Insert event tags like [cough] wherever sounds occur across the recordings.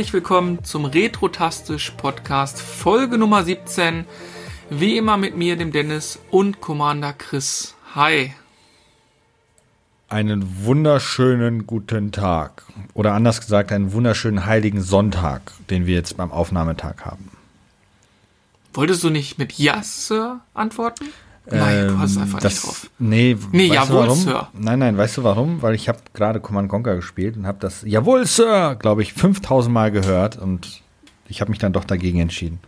herzlich willkommen zum Retrotastisch Podcast Folge Nummer 17. Wie immer mit mir, dem Dennis und Commander Chris. Hi. Einen wunderschönen guten Tag. Oder anders gesagt, einen wunderschönen heiligen Sonntag, den wir jetzt beim Aufnahmetag haben. Wolltest du nicht mit Ja, Sir antworten? Nein, du hast einfach das, nicht drauf. Nee, Nee, jawohl, warum? Sir. Nein, nein, weißt du warum? Weil ich habe gerade Command Conquer gespielt und habe das Jawohl, Sir, glaube ich, 5000 Mal gehört und ich habe mich dann doch dagegen entschieden.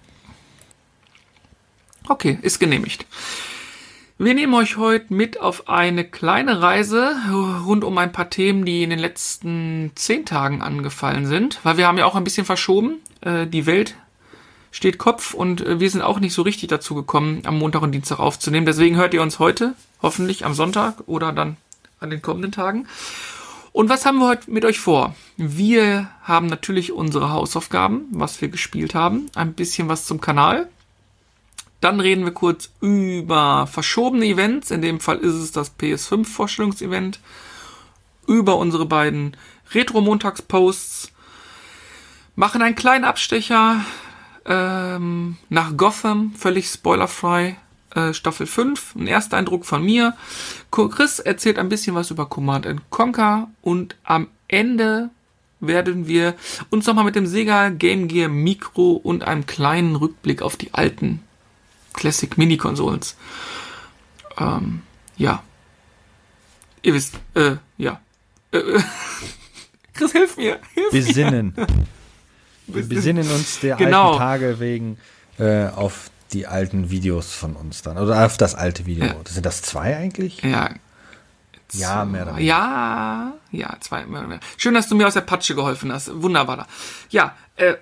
Okay, ist genehmigt. Wir nehmen euch heute mit auf eine kleine Reise rund um ein paar Themen, die in den letzten zehn Tagen angefallen sind, weil wir haben ja auch ein bisschen verschoben. Äh, Die Welt steht Kopf und äh, wir sind auch nicht so richtig dazu gekommen, am Montag und Dienstag aufzunehmen. Deswegen hört ihr uns heute, hoffentlich am Sonntag oder dann an den kommenden Tagen. Und was haben wir heute mit euch vor? Wir haben natürlich unsere Hausaufgaben, was wir gespielt haben, ein bisschen was zum Kanal. Dann reden wir kurz über verschobene Events. In dem Fall ist es das PS5-Vorstellungsevent. Über unsere beiden Retro-Montags-Posts. Machen einen kleinen Abstecher ähm, nach Gotham, völlig spoilerfrei. Äh, Staffel 5, ein erster Eindruck von mir. Chris erzählt ein bisschen was über Command and Conquer und am Ende werden wir uns nochmal mit dem Sega Game Gear Micro und einem kleinen Rückblick auf die alten Classic Mini-Konsolen. Ähm, ja. Ihr wisst, äh, ja. Äh, [laughs] Chris, hilf mir. Hilf mir. [laughs] Wir besinnen uns der Genau. alten Tage wegen äh, auf die alten Videos von uns dann. Oder auf das alte Video. Ja. Sind das zwei eigentlich? Ja. Ja, mehr oder weniger. Ja, ja, zwei. mehr oder weniger. Schön, dass du mir aus der Patsche geholfen hast. Wunderbar. da. Ja, äh,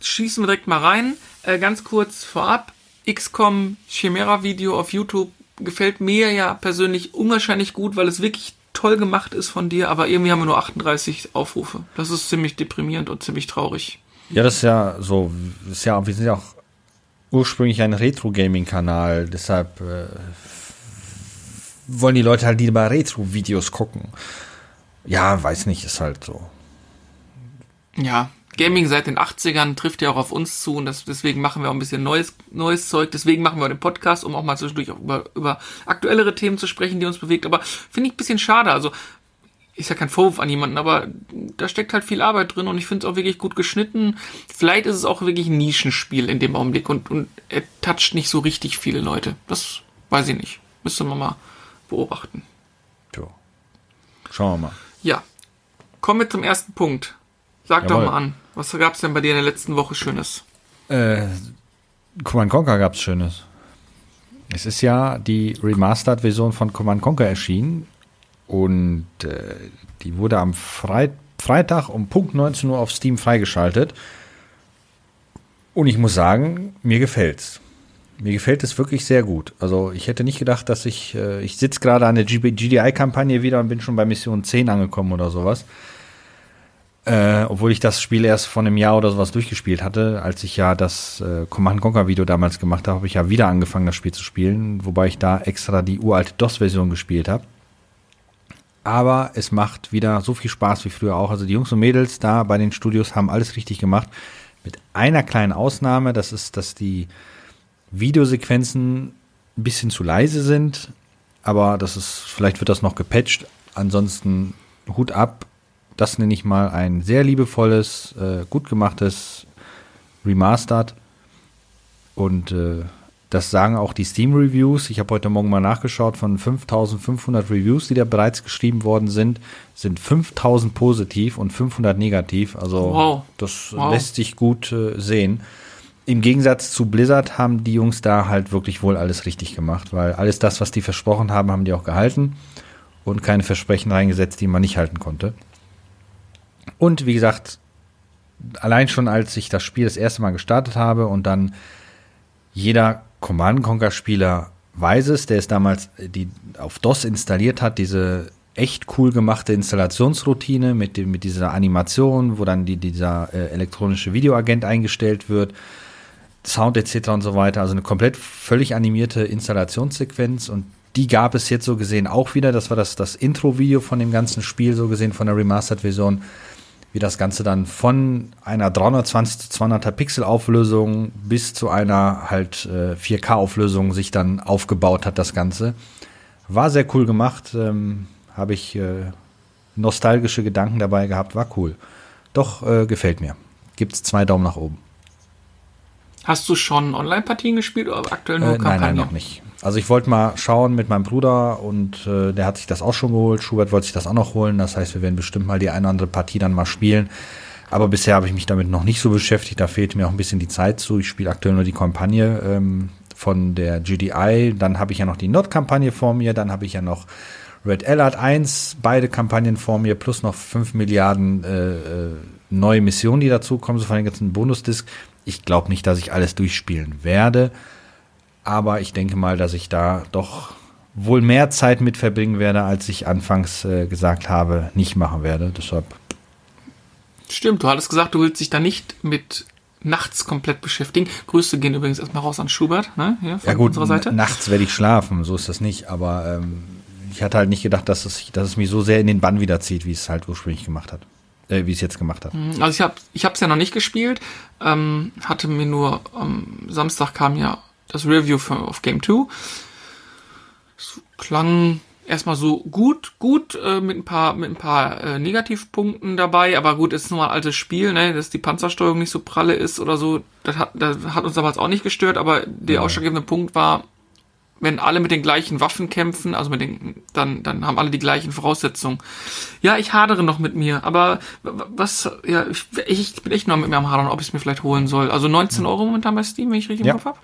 schießen wir direkt mal rein. Äh, ganz kurz vorab. XCOM Chimera Video auf YouTube gefällt mir ja persönlich unwahrscheinlich gut, weil es wirklich toll gemacht ist von dir, aber irgendwie haben wir nur 38 Aufrufe. Das ist ziemlich deprimierend und ziemlich traurig. Ja, das ist ja so. Ist ja, wir sind ja auch ursprünglich ein Retro-Gaming-Kanal, deshalb äh, wollen die Leute halt lieber Retro-Videos gucken. Ja, weiß nicht, ist halt so. Ja, Gaming seit den 80ern trifft ja auch auf uns zu und das, deswegen machen wir auch ein bisschen neues, neues Zeug. Deswegen machen wir den Podcast, um auch mal zwischendurch auch über, über aktuellere Themen zu sprechen, die uns bewegt. Aber finde ich ein bisschen schade. Also ist ja kein Vorwurf an jemanden, aber da steckt halt viel Arbeit drin und ich finde es auch wirklich gut geschnitten. Vielleicht ist es auch wirklich ein Nischenspiel in dem Augenblick und, und er toucht nicht so richtig viele Leute. Das weiß ich nicht. Müsste man mal beobachten. Jo. Schauen wir mal. Ja. Kommen wir zum ersten Punkt. Sag Jawohl. doch mal an. Was gab's denn bei dir in der letzten Woche Schönes? Äh, Command Conquer gab's Schönes. Es ist ja die Remastered-Version von Command Conquer erschienen und äh, die wurde am Freit Freitag um Punkt 19 Uhr auf Steam freigeschaltet. Und ich muss sagen, mir gefällt's. Mir gefällt es wirklich sehr gut. Also ich hätte nicht gedacht, dass ich, äh, ich sitze gerade an der GDI-Kampagne wieder und bin schon bei Mission 10 angekommen oder sowas. Äh, obwohl ich das Spiel erst vor einem Jahr oder sowas durchgespielt hatte, als ich ja das äh, Command Conquer Video damals gemacht habe, habe ich ja wieder angefangen, das Spiel zu spielen, wobei ich da extra die uralte DOS-Version gespielt habe. Aber es macht wieder so viel Spaß wie früher auch. Also die Jungs und Mädels da bei den Studios haben alles richtig gemacht. Mit einer kleinen Ausnahme, das ist, dass die Videosequenzen ein bisschen zu leise sind. Aber das ist, vielleicht wird das noch gepatcht. Ansonsten Hut ab. Das nenne ich mal ein sehr liebevolles, äh, gut gemachtes Remastered. Und äh, das sagen auch die Steam-Reviews. Ich habe heute Morgen mal nachgeschaut. Von 5500 Reviews, die da bereits geschrieben worden sind, sind 5000 positiv und 500 negativ. Also Wow. das Wow. lässt sich gut äh, sehen. Im Gegensatz zu Blizzard haben die Jungs da halt wirklich wohl alles richtig gemacht, weil alles das, was die versprochen haben, haben die auch gehalten und keine Versprechen reingesetzt, die man nicht halten konnte. Und wie gesagt, allein schon als ich das Spiel das erste Mal gestartet habe und dann jeder Command Conquer Spieler weiß es, der es damals äh, die auf DOS installiert hat, diese echt cool gemachte Installationsroutine mit dem, mit dieser Animation, wo dann die, dieser äh, elektronische Videoagent eingestellt wird, Sound etc. und so weiter. Also eine komplett völlig animierte Installationssequenz und die gab es jetzt so gesehen auch wieder. Das war das, das Intro-Video von dem ganzen Spiel, so gesehen von der Remastered-Version. Wie das Ganze dann von einer 320 zu 200er Pixel Auflösung bis zu einer halt äh, 4K Auflösung sich dann aufgebaut hat, das Ganze. War sehr cool gemacht, ähm, habe ich äh, nostalgische Gedanken dabei gehabt, war cool. Doch, äh, gefällt mir. Gibt's zwei Daumen nach oben. Hast du schon Online-Partien gespielt oder aktuell nur äh, Nein, nein, noch nicht. Also ich wollte mal schauen mit meinem Bruder und äh, der hat sich das auch schon geholt. Schubert wollte sich das auch noch holen. Das heißt, wir werden bestimmt mal die eine oder andere Partie dann mal spielen. Aber bisher habe ich mich damit noch nicht so beschäftigt. Da fehlt mir auch ein bisschen die Zeit zu. Ich spiele aktuell nur die Kampagne ähm, von der GDI. Dann habe ich ja noch die Nord-Kampagne vor mir. Dann habe ich ja noch Red Alert 1, beide Kampagnen vor mir, plus noch 5 Milliarden äh, äh, neue Missionen, die dazukommen, so von den ganzen Bonusdisk. Ich glaube nicht, dass ich alles durchspielen werde, aber ich denke mal, dass ich da doch wohl mehr Zeit mit verbringen werde, als ich anfangs äh, gesagt habe, nicht machen werde. Deshalb. Stimmt, du hattest gesagt, du willst dich da nicht mit nachts komplett beschäftigen. Grüße gehen übrigens erstmal raus an Schubert, ne? Hier von ja gut, unserer Seite. nachts werde ich schlafen, so ist das nicht, aber ähm, ich hatte halt nicht gedacht, dass es, dass es mich so sehr in den Bann wiederzieht, wie es halt ursprünglich gemacht hat äh, wie es jetzt gemacht hat. Mhm, also ich habe ich es ja noch nicht gespielt, ähm, hatte mir nur am Samstag kam ja das Review für, auf Game 2. Es klang erstmal so gut, gut, äh, mit ein paar, mit ein paar äh, Negativpunkten dabei, aber gut, ist nur ein altes Spiel, ne, dass die Panzersteuerung nicht so pralle ist oder so, das hat, das hat uns damals auch nicht gestört, aber der ja. ausschlaggebende Punkt war, wenn alle mit den gleichen Waffen kämpfen, also mit den, dann, dann haben alle die gleichen Voraussetzungen. Ja, ich hadere noch mit mir, aber was, ja, ich, ich bin echt noch mit mir am Hadern, ob ich es mir vielleicht holen soll. Also 19 Euro momentan bei Steam, wenn ich richtig im Kopf habe.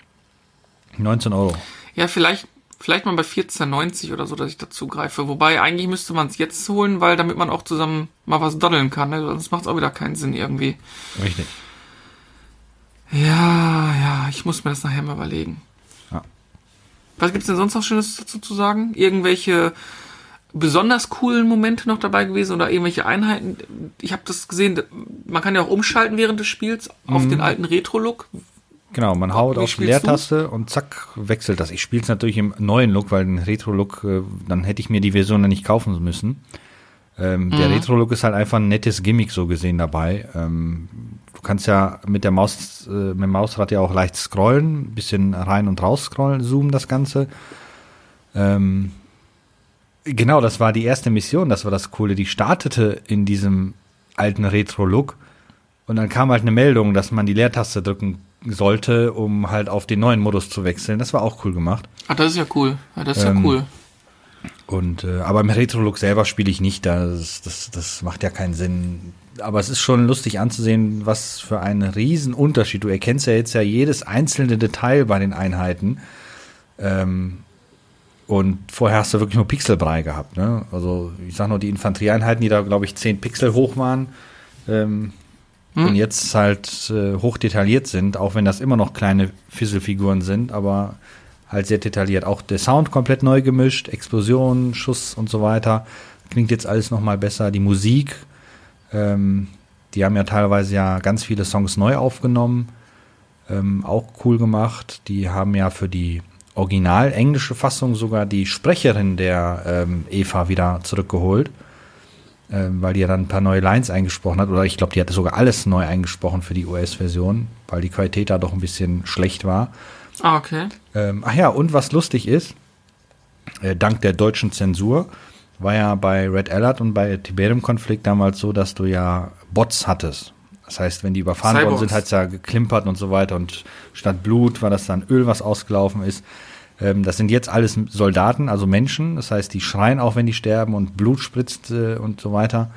19 Euro. Ja, vielleicht, vielleicht mal bei 14,90 oder so, dass ich dazu greife. Wobei, eigentlich müsste man es jetzt holen, weil damit man auch zusammen mal was doddeln kann, ne? sonst macht es auch wieder keinen Sinn irgendwie. Richtig. Ja, ja, ich muss mir das nachher mal überlegen. Was gibt's denn sonst noch Schönes dazu zu sagen? Irgendwelche besonders coolen Momente noch dabei gewesen oder irgendwelche Einheiten? Ich habe das gesehen, man kann ja auch umschalten während des Spiels auf mhm. den alten Retro-Look. Genau, man haut auf die Leertaste du? und zack, wechselt das. Ich spiele es natürlich im neuen Look, weil den Retro-Look, äh, dann hätte ich mir die Version dann nicht kaufen müssen. Ähm, mhm. Der Retro-Look ist halt einfach ein nettes Gimmick so gesehen dabei. Ähm, du kannst ja mit der Maus, äh, mit dem Mausrad ja auch leicht scrollen, ein bisschen rein und raus scrollen, zoomen das Ganze. Ähm, genau, das war die erste Mission, das war das Coole. Die startete in diesem alten Retro-Look und dann kam halt eine Meldung, dass man die Leertaste drücken sollte, um halt auf den neuen Modus zu wechseln. Das war auch cool gemacht. Ah, das ist ja cool. Ja, das ist ähm, ja cool. Und äh, aber im Retro-Look selber spiele ich nicht. Das, das, das macht ja keinen Sinn. Aber es ist schon lustig anzusehen, was für ein Riesenunterschied. Du erkennst ja jetzt ja jedes einzelne Detail bei den Einheiten. Ähm, und vorher hast du wirklich nur Pixelbrei gehabt. Ne? Also ich sag nur die Infanterieeinheiten, die da glaube ich 10 Pixel hoch waren. Ähm, hm. Und jetzt halt äh, hoch detailliert sind, auch wenn das immer noch kleine Fisselfiguren sind, aber halt sehr detailliert. Auch der Sound komplett neu gemischt, Explosionen, Schuss und so weiter. Klingt jetzt alles nochmal besser. Die Musik, ähm, die haben ja teilweise ja ganz viele Songs neu aufgenommen. Ähm, auch cool gemacht. Die haben ja für die original englische Fassung sogar die Sprecherin der ähm, Eva wieder zurückgeholt. Ähm, weil die ja dann ein paar neue Lines eingesprochen hat. Oder ich glaube, die hatte sogar alles neu eingesprochen für die US-Version, weil die Qualität da doch ein bisschen schlecht war. Ah, okay. Ähm, ach ja, und was lustig ist, äh, dank der deutschen Zensur, war ja bei Red Alert und bei Tiberium-Konflikt damals so, dass du ja Bots hattest. Das heißt, wenn die überfahren Cyborgs. worden sind, hat es ja geklimpert und so weiter und statt Blut war das dann Öl, was ausgelaufen ist. Ähm, das sind jetzt alles Soldaten, also Menschen. Das heißt, die schreien auch, wenn die sterben und Blut spritzt äh, und so weiter.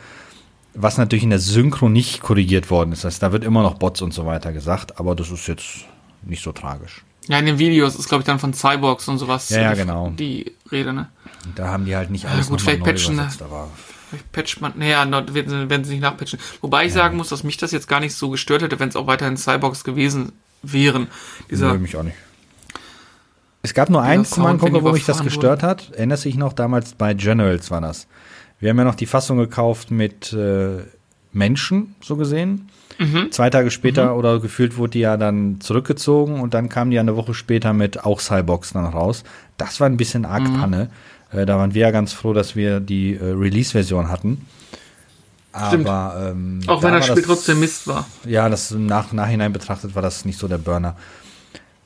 Was natürlich in der Synchro nicht korrigiert worden ist. Das heißt, da wird immer noch Bots und so weiter gesagt, aber das ist jetzt nicht so tragisch. Ja, in den Videos ist, glaube ich, dann von Cyborgs und sowas ja, ja, genau. die Rede, ne? Da haben die halt nicht alles ja, gut, vielleicht patchen, übersetzt, aber vielleicht patcht man, naja, werden, werden sie nicht nachpatchen. Wobei ich ja. sagen muss, dass mich das jetzt gar nicht so gestört hätte, wenn es auch weiterhin Cyborgs gewesen wären. Dieser, nee, mich auch nicht. Es gab nur einen Command Conquer, wo mich das gestört wurde. hat. Erinnerst du dich noch? Damals bei Generals war das. Wir haben ja noch die Fassung gekauft mit äh, Menschen, so gesehen. Mhm. Zwei Tage später mhm. oder gefühlt wurde die ja dann zurückgezogen und dann kam die eine Woche später mit auch Cybox dann raus. Das war ein bisschen arg mhm. Panne. Äh, da waren wir ja ganz froh, dass wir die äh, Release-Version hatten. Aber ähm, auch da wenn das Spiel trotzdem Mist war. Ja, das Nach Nachhinein betrachtet war das nicht so der Burner.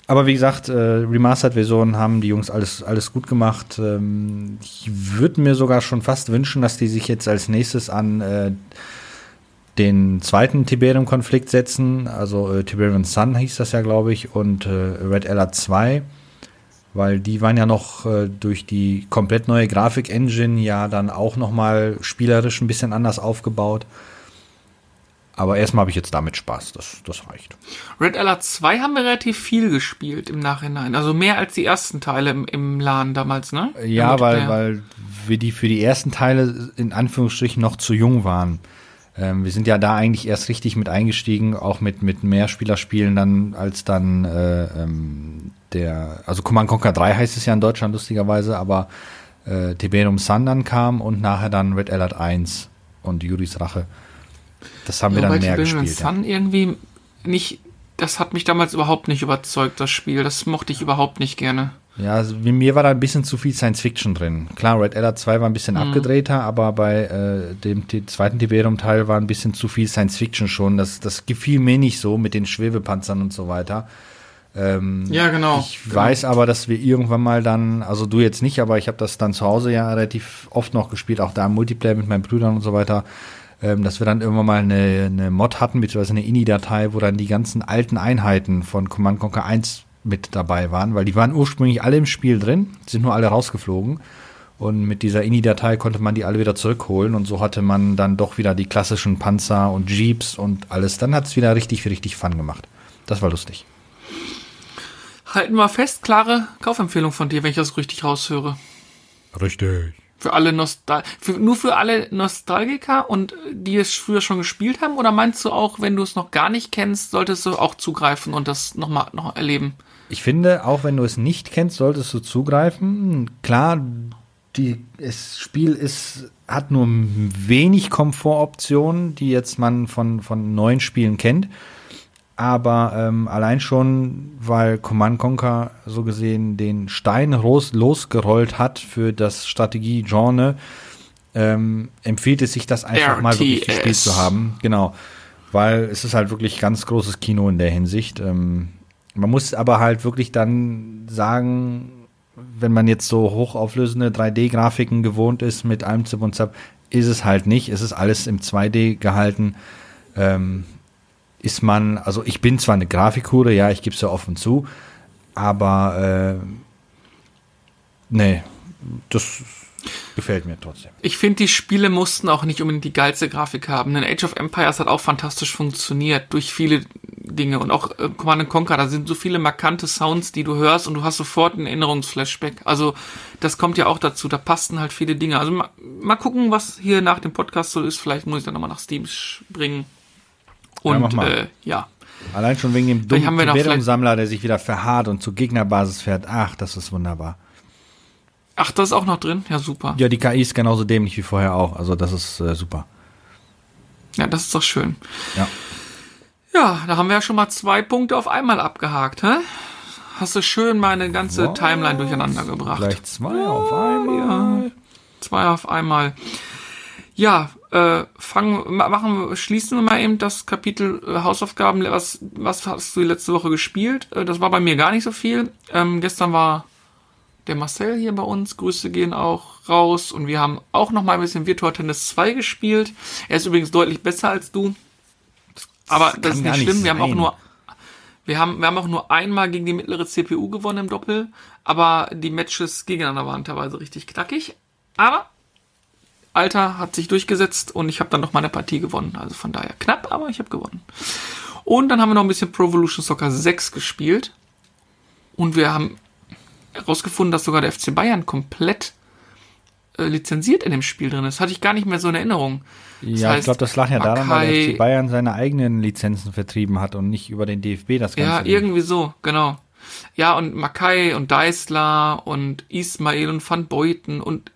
Aber wie gesagt, äh, Remastered-Versionen haben die Jungs alles, alles gut gemacht. Ähm, ich würde mir sogar schon fast wünschen, dass die sich jetzt als nächstes an äh, den zweiten Tiberium-Konflikt setzen. Also äh, Tiberium Sun hieß das ja, glaube ich, und äh, Red Alert 2. Weil die waren ja noch äh, durch die komplett neue Grafik-Engine ja dann auch noch mal spielerisch ein bisschen anders aufgebaut. Aber erstmal habe ich jetzt damit Spaß. Das, das reicht. Red Alert 2 haben wir relativ viel gespielt im Nachhinein. Also mehr als die ersten Teile im, im LAN damals, ne? Ja, weil, weil wir die für die ersten Teile in Anführungsstrichen noch zu jung waren. Ähm, wir sind ja da eigentlich erst richtig mit eingestiegen, auch mit, mit mehr Spielerspielen dann, als dann äh, ähm, der, also Command Conquer 3 heißt es ja in Deutschland lustigerweise, aber äh, Tiberium Sun dann kam und nachher dann Red Alert 1 und Juris Rache. Das haben wir dann mehr gespielt. Ja. Sun irgendwie nicht, das hat mich damals überhaupt nicht überzeugt, das Spiel. Das mochte ich überhaupt nicht gerne. Ja, also mir- war da ein bisschen zu viel Science Fiction drin. Klar, Red Alert 2 war ein bisschen abgedrehter, aber bei äh, dem zweiten Tiberium-Teil war ein bisschen zu viel Science Fiction schon. Das, das gefiel mir nicht so mit den Schwebepanzern und so weiter. Ähm, Ja, genau. Ich weiß aber, dass wir irgendwann mal dann, also du jetzt nicht, aber ich habe das dann zu Hause ja relativ oft noch gespielt, auch da im Multiplayer mit meinen Brüdern und so weiter, ähm, dass wir dann irgendwann mal eine, eine Mod hatten, beziehungsweise eine INI-Datei, wo dann die ganzen alten Einheiten von Command Conquer 1 mit dabei waren, weil die waren ursprünglich alle im Spiel drin, sind nur alle rausgeflogen. Und mit dieser INI-Datei konnte man die alle wieder zurückholen und so hatte man dann doch wieder die klassischen Panzer und Jeeps und alles. Dann hat es wieder richtig, richtig Fun gemacht. Das war lustig. Halten wir fest, klare Kaufempfehlung von dir, wenn ich das richtig raushöre. Richtig. Für alle Nostal für, nur für alle Nostalgiker und äh, die es früher schon gespielt haben? Oder meinst du auch, wenn du es noch gar nicht kennst, solltest du auch zugreifen und das nochmal noch erleben? Ich finde, auch wenn du es nicht kennst, solltest du zugreifen. Klar, die, das Spiel ist, hat nur wenig Komfortoptionen, die jetzt man von, von neuen Spielen kennt. Aber ähm, allein schon, weil Command Conquer so gesehen den Stein los, losgerollt hat für das Strategie-Genre, ähm, empfiehlt es sich, das einfach mal wirklich RTS. gespielt zu haben. Genau. Weil es ist halt wirklich ganz großes Kino in der Hinsicht. Ähm, man muss aber halt wirklich dann sagen, wenn man jetzt so hochauflösende 3D-Grafiken gewohnt ist mit allem Zip und Zap, ist es halt nicht. Es ist alles im 2D gehalten. Ähm, ist man, also ich bin zwar eine Grafikhure, ja, ich gebe es ja offen zu, aber äh, nee, das gefällt mir trotzdem. Ich finde, die Spiele mussten auch nicht unbedingt die geilste Grafik haben. Denn Age of Empires hat auch fantastisch funktioniert durch viele Dinge. Und auch äh, Command Conquer, da sind so viele markante Sounds, die du hörst und du hast sofort einen Erinnerungsflashback. Also das kommt ja auch dazu. Da passten halt viele Dinge. Also mal, mal gucken, was hier nach dem Podcast so ist. Vielleicht muss ich dann nochmal nach Steam springen. Und mal. äh, ja. Allein schon wegen dem dummen Sammler, der sich wieder verharrt und zur Gegnerbasis fährt. Ach, das ist wunderbar. Ach, das ist auch noch drin? Ja, super. Ja, die KI ist genauso dämlich wie vorher auch. Also das ist äh, super. Ja, das ist doch schön. Ja. Ja, da haben wir ja schon mal zwei Punkte auf einmal abgehakt, hä? Hast du schön meine ganze Was? Timeline durcheinander gebracht. Gleich zwei auf einmal. Ja, zwei auf einmal. Ja, äh, fangen, ma- machen, schließen wir mal eben das Kapitel äh, Hausaufgaben. Was, was hast du die letzte Woche gespielt? Äh, das war bei mir gar nicht so viel. Ähm, gestern war der Marcel hier bei uns. Grüße gehen auch raus. Und wir haben auch noch mal ein bisschen Virtual Tennis 2 gespielt. Er ist übrigens deutlich besser als du. Aber das, kann ist nicht nicht schlimm. Wir haben auch nur wir haben, wir haben auch nur einmal gegen die mittlere CPU gewonnen im Doppel, aber die Matches gegeneinander waren teilweise richtig knackig. Aber Alter hat sich durchgesetzt und ich habe dann noch mal eine Partie gewonnen. Also von daher knapp, aber ich habe gewonnen. Und dann haben wir noch ein bisschen Pro Evolution Soccer 6 gespielt. Und wir haben herausgefunden, dass sogar der FC Bayern komplett äh, lizenziert in dem Spiel drin ist. Hatte ich gar nicht mehr so in Erinnerung. Das Ja, ich heißt, glaube, das lag ja daran, weil der FC Bayern seine eigenen Lizenzen vertrieben hat und nicht über den DFB das Ganze. Ja, lief. irgendwie so, genau. Ja, und Makai und Deisler und Ismail und Van Beuten und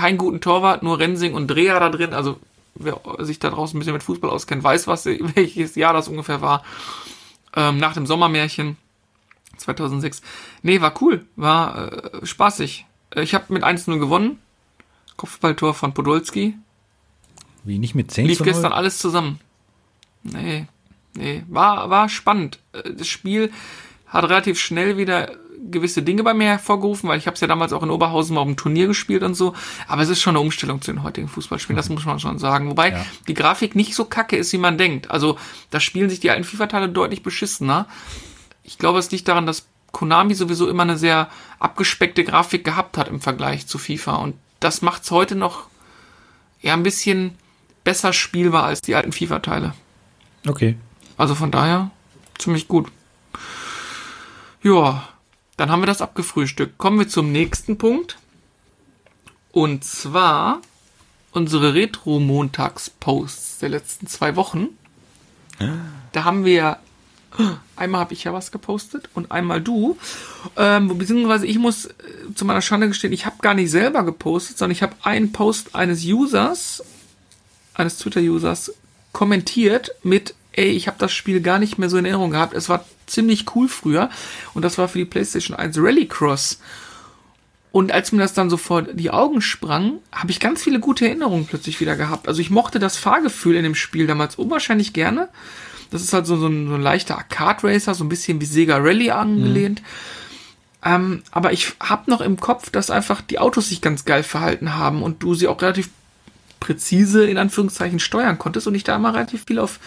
keinen guten Torwart, nur Rensing und Dreher da drin. Also, wer sich da draußen ein bisschen mit Fußball auskennt, weiß, was, [laughs] welches Jahr das ungefähr war. Ähm, nach dem Sommermärchen 2006. Nee, war cool, war äh, spaßig. Äh, Ich habe mit 1-0 gewonnen. Kopfballtor von Podolski. Wie nicht mit 10 Lief zu 0? gestern alles zusammen. Nee, nee, war, war spannend. Äh, Das Spiel hat relativ schnell wieder gewisse Dinge bei mir hervorgerufen, weil ich habe es ja damals auch in Oberhausen mal auf dem Turnier gespielt und so. Aber es ist schon eine Umstellung zu den heutigen Fußballspielen, das muss man schon sagen. Wobei Ja. die Grafik nicht so kacke ist, wie man denkt. Also da spielen sich die alten FIFA-Teile deutlich beschissener. Ich glaube, es liegt daran, dass Konami sowieso immer eine sehr abgespeckte Grafik gehabt hat im Vergleich zu FIFA. Und das macht es heute noch eher ein bisschen besser spielbar als die alten FIFA-Teile. Okay. Also von daher ziemlich gut. Ja, dann haben wir das abgefrühstückt. Kommen wir zum nächsten Punkt. Und zwar unsere Retro-Montags-Posts der letzten zwei Wochen. Da haben wir, einmal habe ich ja was gepostet und einmal du. Ähm, beziehungsweise ich muss äh, zu meiner Schande gestehen, ich habe gar nicht selber gepostet, sondern ich habe einen Post eines Users, eines Twitter-Users kommentiert mit, ey, ich habe das Spiel gar nicht mehr so in Erinnerung gehabt. Es war ziemlich cool früher und das war für die PlayStation 1 Rallycross. Und als mir das dann so vor die Augen sprang, habe ich ganz viele gute Erinnerungen plötzlich wieder gehabt. Also ich mochte das Fahrgefühl in dem Spiel damals unwahrscheinlich gerne. Das ist halt so, so, ein, so ein leichter Arcade-Racer, so ein bisschen wie Sega Rally angelehnt. Ähm, aber ich habe noch im Kopf, dass einfach die Autos sich ganz geil verhalten haben und du sie auch relativ präzise in Anführungszeichen steuern konntest und ich da immer relativ viel auf,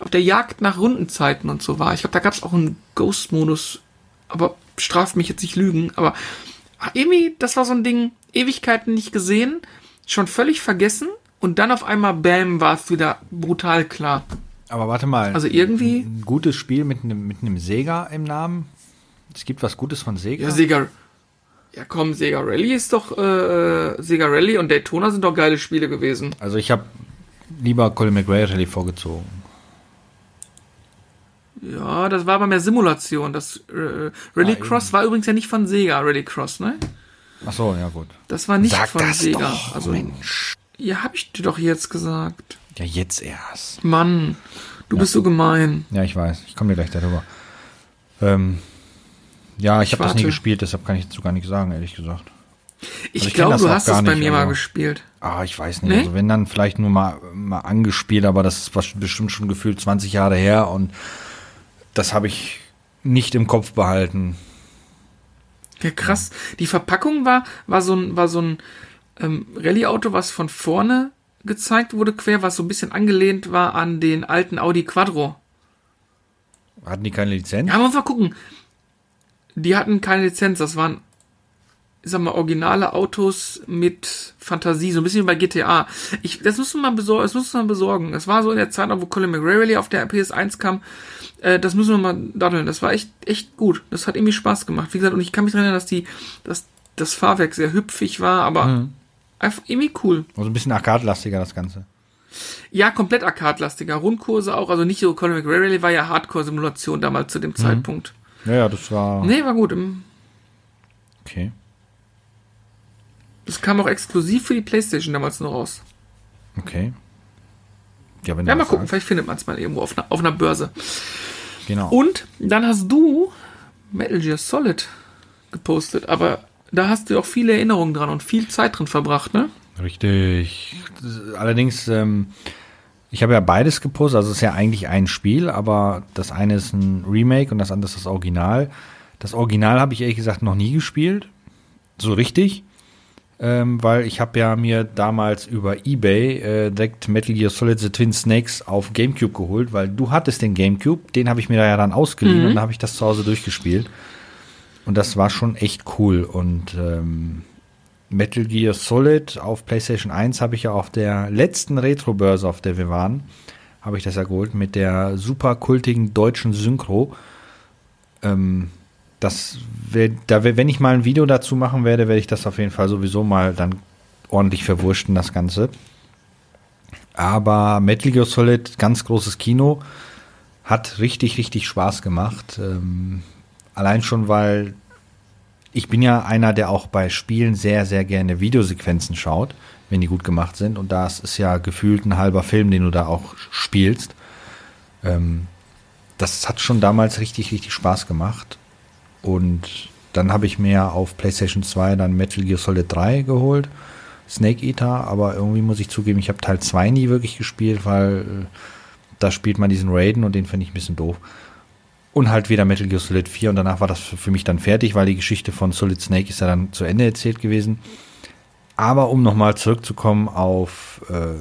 auf der Jagd nach Rundenzeiten und so war. Ich glaube, da gab es auch einen Ghost-Modus, aber straft mich jetzt nicht lügen, aber irgendwie, das war so ein Ding, Ewigkeiten nicht gesehen, schon völlig vergessen und dann auf einmal, bam, war es wieder brutal klar. Aber warte mal. Also irgendwie- Ein gutes Spiel mit einem, mit einem Sega im Namen. Es gibt was Gutes von Sega. Ja, Sega. Ja, komm, Sega Rally ist doch, äh, Sega Rally und Daytona sind doch geile Spiele gewesen. Also ich habe lieber Colin McRae Rally vorgezogen. Ja, das war aber mehr Simulation. Das äh, Rallycross war übrigens ja nicht von Sega, Rallycross, ne? Ach so, ja gut. Das war nicht Sag von das Sega. doch, also, Mensch. ja, hab ich dir doch jetzt gesagt. Ja, jetzt erst. Mann, du bist so gemein. Ja, ich weiß. Ich komme dir gleich darüber. Ähm, ja, ich habe das nie gespielt, deshalb kann ich dazu gar nicht sagen, ehrlich gesagt. Ich, Also ich glaube, du hast es bei nicht, mir mal gespielt. Ah, ich weiß nicht. Nee? Also wenn dann vielleicht nur mal, mal angespielt, aber das ist bestimmt schon gefühlt 20 Jahre her und das habe ich nicht im Kopf behalten. Ja, krass. Die Verpackung war, war so ein, war so ein ähm, Rallye-Auto, was von vorne gezeigt wurde, quer, was so ein bisschen angelehnt war an den alten Audi Quattro. Hatten die keine Lizenz? Ja, aber mal gucken. Die hatten keine Lizenz, das waren, ich sag mal, originale Autos mit Fantasie, so ein bisschen wie bei GTA. Ich, das müssen wir mal besorgen, das müssen wir mal besorgen. Das war so in der Zeit, wo Colin McRae auf der PS1 kam. Äh, das müssen wir mal daddeln. Das war echt, echt gut. Das hat irgendwie Spaß gemacht. Wie gesagt, und ich kann mich daran erinnern, dass die, dass das Fahrwerk sehr hüpfig war, aber einfach irgendwie cool. Also ein bisschen arcade-lastiger das Ganze. Ja, komplett arcade-lastiger. Rundkurse auch, also nicht so Colin McRae war ja Hardcore-Simulation damals zu dem Zeitpunkt. Ja, ja, das war. Nee, war gut. Okay. Das kam auch exklusiv für die Playstation damals nur raus. Okay. Ja, wenn Ja, mal gucken, sagst. vielleicht findet man es mal irgendwo auf einer, auf einer Börse. Genau. Und dann hast du Metal Gear Solid gepostet, aber da hast du auch viele Erinnerungen dran und viel Zeit drin verbracht, ne? Richtig. Allerdings, ähm, ich habe ja beides gepostet, also es ist ja eigentlich ein Spiel, aber das eine ist ein Remake und das andere ist das Original. Das Original habe ich ehrlich gesagt noch nie gespielt, so richtig, ähm, weil ich habe ja mir damals über eBay äh, direkt Metal Gear Solid The Twin Snakes auf Gamecube geholt, weil du hattest den Gamecube, den habe ich mir da ja dann ausgeliehen und dann habe ich das zu Hause durchgespielt. Und das war schon echt cool und ähm, Metal Gear Solid auf PlayStation 1 habe ich ja auf der letzten Retro-Börse, auf der wir waren, habe ich das ja geholt mit der super kultigen deutschen Synchro. Ähm, das wär, da, wenn ich mal ein Video dazu machen werde, werde ich das auf jeden Fall sowieso mal dann ordentlich verwurschten, das Ganze. Aber Metal Gear Solid, ganz großes Kino, hat richtig, richtig Spaß gemacht. Ähm, allein schon, weil ich bin ja einer, der auch bei Spielen sehr, sehr gerne Videosequenzen schaut, wenn die gut gemacht sind. Und das ist ja gefühlt ein halber Film, den du da auch spielst. Ähm, das hat schon damals richtig, richtig Spaß gemacht. Und dann habe ich mir auf PlayStation 2 dann Metal Gear Solid 3 geholt. Snake Eater, aber irgendwie muss ich zugeben, ich habe Teil 2 nie wirklich gespielt, weil äh, da spielt man diesen Raiden und den finde ich ein bisschen doof. Und halt wieder Metal Gear Solid 4 und danach war das für mich dann fertig, weil die Geschichte von Solid Snake ist ja dann zu Ende erzählt gewesen. Aber um nochmal zurückzukommen auf äh,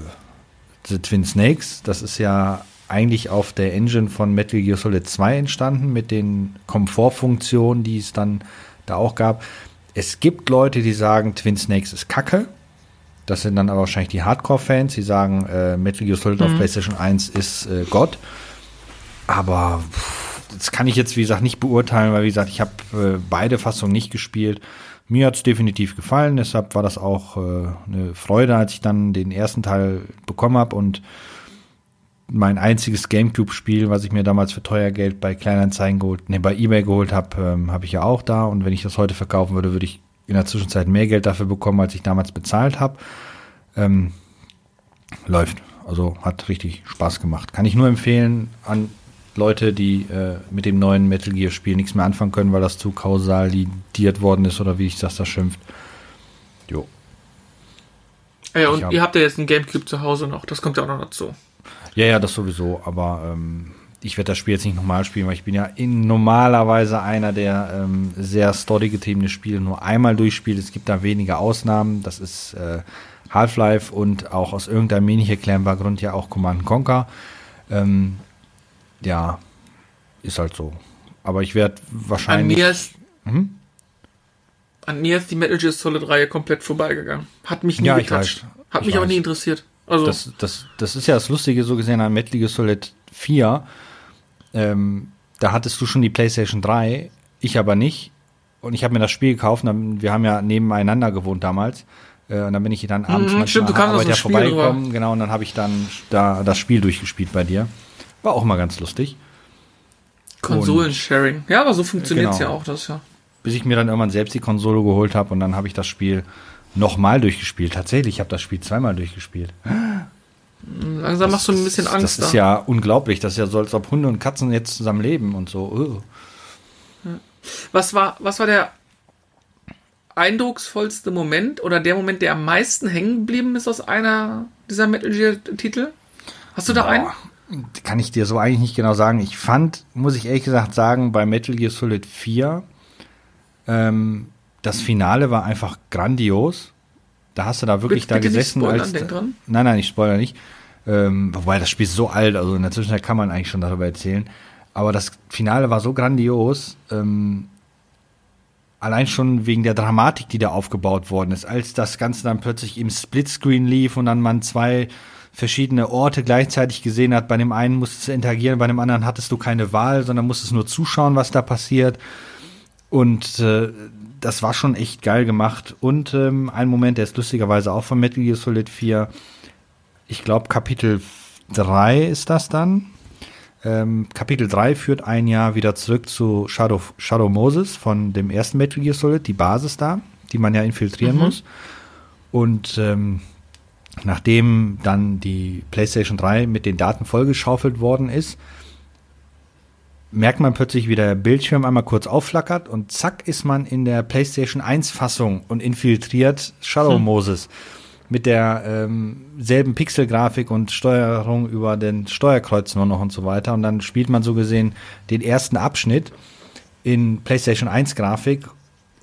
The Twin Snakes, das ist ja eigentlich auf der Engine von Metal Gear Solid 2 entstanden, mit den Komfortfunktionen, die es dann da auch gab. Es gibt Leute, die sagen, Twin Snakes ist kacke. Das sind dann aber wahrscheinlich die Hardcore-Fans, die sagen, äh, Metal Gear Solid mhm. auf PlayStation 1 ist äh, Gott. Aber pff, das kann ich jetzt, wie gesagt, nicht beurteilen, weil, wie gesagt, ich habe äh, beide Fassungen nicht gespielt. Mir hat es definitiv gefallen, deshalb war das auch äh, eine Freude, als ich dann den ersten Teil bekommen habe und mein einziges Gamecube-Spiel, was ich mir damals für teuer Geld bei Kleinanzeigen geholt, ne, bei eBay geholt habe, ähm, habe ich ja auch da. Und wenn ich das heute verkaufen würde, würde ich in der Zwischenzeit mehr Geld dafür bekommen, als ich damals bezahlt habe. Ähm, läuft. Also hat richtig Spaß gemacht. Kann ich nur empfehlen an Leute, die äh, mit dem neuen Metal Gear Spiel nichts mehr anfangen können, weil das zu kausalidiert worden ist oder wie ich das da schimpft. Jo. Ja, und hab, ihr habt ja jetzt ein Gamecube zu Hause noch, das kommt ja auch noch dazu. Ja, ja, das sowieso, aber ähm, ich werde das Spiel jetzt nicht nochmal spielen, weil ich bin ja in normalerweise einer, der ähm, sehr storygetriebene Spiele nur einmal durchspielt. Es gibt da wenige Ausnahmen. Das ist äh, Half-Life und auch aus irgendeinem wenig erklärbar Grund ja auch Command Conquer. Ähm, ja, ist halt so. Aber ich werde wahrscheinlich. An mir ist, hm? an mir ist die Metal Gear Solid Reihe komplett vorbeigegangen. Hat mich nie ja, getatscht. Hat ich mich weiß. auch nie interessiert. Also das, das, das ist ja das Lustige, so gesehen an Metal Gear Solid 4. Ähm, da hattest du schon die PlayStation 3, ich aber nicht. Und ich habe mir das Spiel gekauft. Dann, wir haben ja nebeneinander gewohnt damals. Äh, und dann bin ich dann abends mhm, stimmt, du kannst ja vorbeigekommen. Genau, und dann habe ich dann da das Spiel durchgespielt bei dir. War auch mal ganz lustig. Konsolensharing. Ja, aber so funktioniert es genau. ja auch, das ja. Bis ich mir dann irgendwann selbst die Konsole geholt habe und dann habe ich das Spiel nochmal durchgespielt. Tatsächlich, ich habe das Spiel zweimal durchgespielt. Langsam machst du ein bisschen Angst. Das ist da. ja unglaublich. Das ist ja so, als ob Hunde und Katzen jetzt zusammen leben und so. Was war, was war der eindrucksvollste Moment oder der Moment, der am meisten hängen geblieben ist aus einer dieser Metal Gear Titel? Hast du da Boah, einen? Kann ich dir so eigentlich nicht genau sagen. Ich fand, muss ich ehrlich gesagt sagen, bei Metal Gear Solid 4 ähm, das Finale war einfach grandios. Da hast du da wirklich bitte, da gesessen. Nicht als, dran? Nein, nein, ich spoilere nicht. Ähm, wobei das Spiel ist so alt, also in der Zwischenzeit kann man eigentlich schon darüber erzählen. Aber das Finale war so grandios, ähm, allein schon wegen der Dramatik, die da aufgebaut worden ist, als das Ganze dann plötzlich im Splitscreen lief und dann man zwei verschiedene Orte gleichzeitig gesehen hat. Bei dem einen musstest du interagieren, bei dem anderen hattest du keine Wahl, sondern musstest nur zuschauen, was da passiert. Und äh, das war schon echt geil gemacht. Und ähm, ein Moment, der ist lustigerweise auch von Metal Gear Solid 4. Ich glaube, Kapitel 3 ist das dann. Ähm, Kapitel 3 führt ein Jahr wieder zurück zu Shadow, Shadow Moses von dem ersten Metal Gear Solid, die Basis da, die man ja infiltrieren mhm. muss. Und ähm, nachdem dann die PlayStation 3 mit den Daten vollgeschaufelt worden ist, merkt man plötzlich, wie der Bildschirm einmal kurz aufflackert und zack ist man in der PlayStation 1 Fassung und infiltriert Shadow hm. Moses mit der ähm, selben Pixelgrafik und Steuerung über den Steuerkreuz nur noch und so weiter. Und dann spielt man so gesehen den ersten Abschnitt in PlayStation 1 Grafik,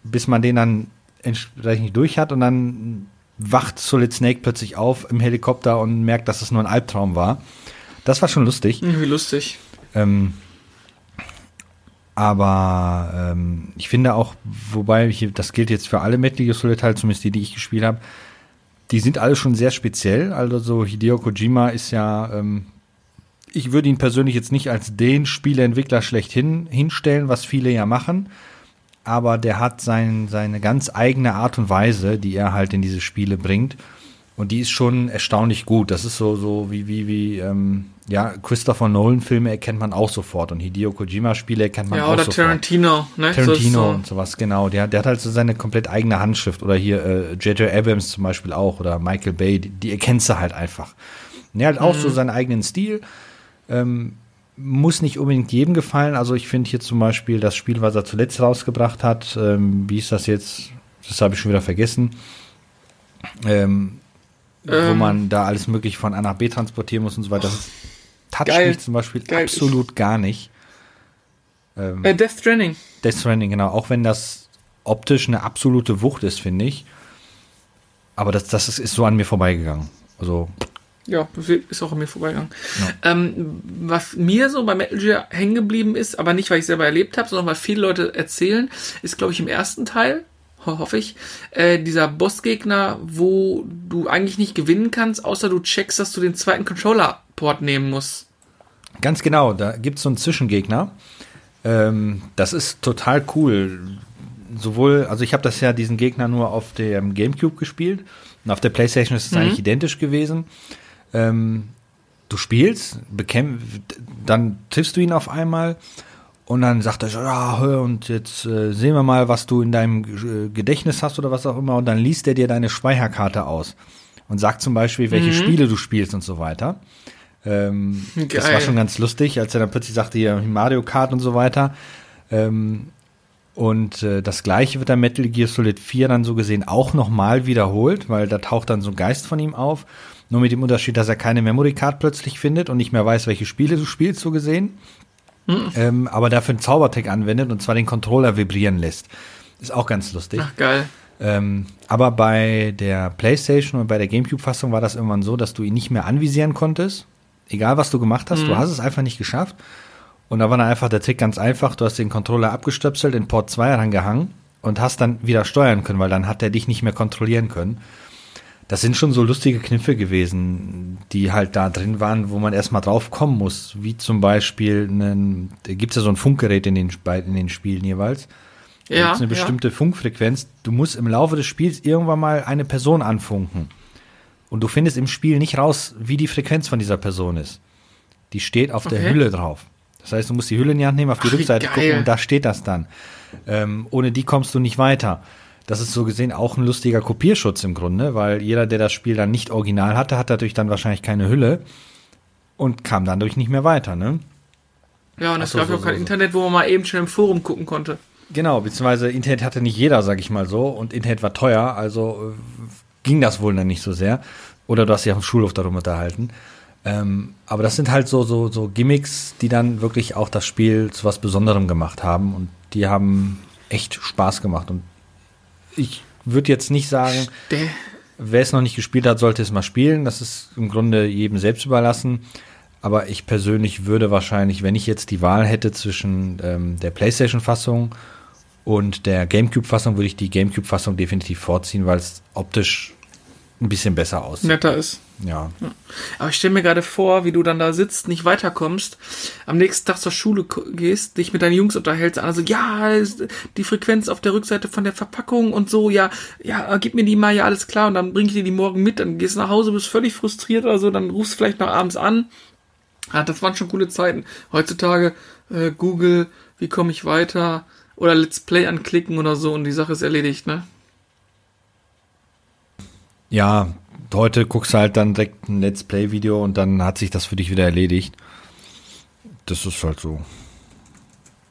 bis man den dann entsprechend durch hat und dann wacht Solid Snake plötzlich auf im Helikopter und merkt, dass es nur ein Albtraum war. Das war schon lustig. Wie lustig. Ähm, aber ähm, ich finde auch, wobei, ich, das gilt jetzt für alle Metal Gear Solid Teile, zumindest die, die ich gespielt habe, die sind alle schon sehr speziell. Also so Hideo Kojima ist ja, ähm, ich würde ihn persönlich jetzt nicht als den Spieleentwickler schlechthin hinstellen, was viele ja machen. Aber der hat sein, seine ganz eigene Art und Weise, die er halt in diese Spiele bringt. Und die ist schon erstaunlich gut. Das ist so, so wie, wie, wie, ähm, ja, Christopher Nolan-Filme erkennt man auch sofort und Hideo Kojima-Spiele erkennt man ja, auch sofort. Ja, oder Tarantino, ne? Tarantino so und sowas, genau. Der, der hat halt so seine komplett eigene Handschrift. Oder hier J.J. Äh, Abrams zum Beispiel auch oder Michael Bay, die, die erkennst du halt einfach. Und er hat auch mhm. so seinen eigenen Stil. Ähm, muss nicht unbedingt jedem gefallen. Also ich finde hier zum Beispiel das Spiel, was er zuletzt rausgebracht hat, ähm, wie ist das jetzt? Das habe ich schon wieder vergessen ähm, wo Ähm. man da alles mögliche von A nach B transportieren muss und so weiter. Das toucht geil. mich zum Beispiel Geil. absolut gar nicht. Ähm, Äh, Death Stranding. Death Stranding, genau. Auch wenn das optisch eine absolute Wucht ist, finde ich. Aber das, das ist, ist so an mir vorbeigegangen. Also, Ja, ist auch an mir vorbeigegangen. Ähm, was mir so bei Metal Gear hängen geblieben ist, aber nicht, weil ich selber erlebt habe, sondern weil viele Leute erzählen, ist, glaube ich, im ersten Teil, ho hoffe ich, äh, dieser Bossgegner, wo du eigentlich nicht gewinnen kannst, außer du checkst, dass du den zweiten Controller-Port nehmen musst. Ganz genau, da gibt es so einen Zwischengegner. Ähm, das ist total cool. Sowohl, also ich habe das ja diesen Gegner nur auf dem GameCube gespielt und auf der PlayStation ist es eigentlich identisch gewesen. Ähm, du spielst, dann triffst du ihn auf einmal und dann sagt er, ja, hör, und jetzt äh, sehen wir mal, was du in deinem äh, Gedächtnis hast oder was auch immer und dann liest er dir deine Speicherkarte aus und sagt zum Beispiel, welche Spiele du spielst und so weiter. Ähm, das war schon ganz lustig, als er dann plötzlich sagte, hier Mario Kart und so weiter. Ähm, und äh, das gleiche wird dann Metal Gear Solid 4 dann so gesehen auch nochmal wiederholt, weil da taucht dann so ein Geist von ihm auf. Nur mit dem Unterschied, dass er keine Memory Card plötzlich findet und nicht mehr weiß, welche Spiele du spielst, so gesehen. Ähm, aber dafür einen Zaubertrick anwendet und zwar den Controller vibrieren lässt. Ist auch ganz lustig. Ach, geil. Ähm, aber bei der PlayStation und bei der GameCube-Fassung war das irgendwann so, dass du ihn nicht mehr anvisieren konntest. Egal, was du gemacht hast, du hast es einfach nicht geschafft. Und da war dann einfach der Trick ganz einfach. Du hast den Controller abgestöpselt, in Port 2 rangehangen und hast dann wieder steuern können, weil dann hat er dich nicht mehr kontrollieren können. Das sind schon so lustige Kniffe gewesen, die halt da drin waren, wo man erstmal drauf kommen muss. Wie zum Beispiel, einen, da gibt's ja so ein Funkgerät in den, in den Spielen jeweils. Da Ja, gibt's eine ja. bestimmte Funkfrequenz. Du musst im Laufe des Spiels irgendwann mal eine Person anfunken. Und du findest im Spiel nicht raus, wie die Frequenz von dieser Person ist. Die steht auf der Okay. Hülle drauf. Das heißt, du musst die Hülle in die Hand nehmen, auf die Ach, Rückseite gucken und da steht das dann. Ähm, ohne die kommst du nicht weiter. Das ist so gesehen auch ein lustiger Kopierschutz im Grunde, weil jeder, der das Spiel dann nicht original hatte, hat dadurch dann wahrscheinlich keine Hülle und kam dann durch nicht mehr weiter, ne? Ja, und es so, gab so, ja auch kein so, so. Internet, wo man mal eben schnell im Forum gucken konnte. Genau, beziehungsweise Internet hatte nicht jeder, sag ich mal so, und Internet war teuer, also äh, ging das wohl dann nicht so sehr. Oder du hast dich auf dem Schulhof darum unterhalten. Ähm, aber das sind halt so, so, so Gimmicks, die dann wirklich auch das Spiel zu was Besonderem gemacht haben und die haben echt Spaß gemacht. Und ich würde jetzt nicht sagen, wer es noch nicht gespielt hat, sollte es mal spielen. Das ist im Grunde jedem selbst überlassen. Aber ich persönlich würde wahrscheinlich, wenn ich jetzt die Wahl hätte zwischen ähm, der PlayStation-Fassung und der GameCube-Fassung, würde ich die GameCube-Fassung definitiv vorziehen, weil es optisch ein bisschen besser aussieht. netter ist. Ja. Aber ich stelle mir gerade vor, wie du dann da sitzt, nicht weiterkommst, am nächsten Tag zur Schule gehst, dich mit deinen Jungs unterhältst, also ja, die Frequenz auf der Rückseite von der Verpackung und so, ja, ja, gib mir die mal, ja, alles klar, und dann bring ich dir die morgen mit, dann gehst du nach Hause, bist völlig frustriert oder so, dann rufst vielleicht noch abends an. Ja, das waren schon coole Zeiten. Heutzutage äh, Google, wie komme ich weiter? Oder Let's Play anklicken oder so und die Sache ist erledigt, ne? Ja, heute guckst du halt dann direkt ein Let's Play-Video und dann hat sich das für dich wieder erledigt. Das ist halt so.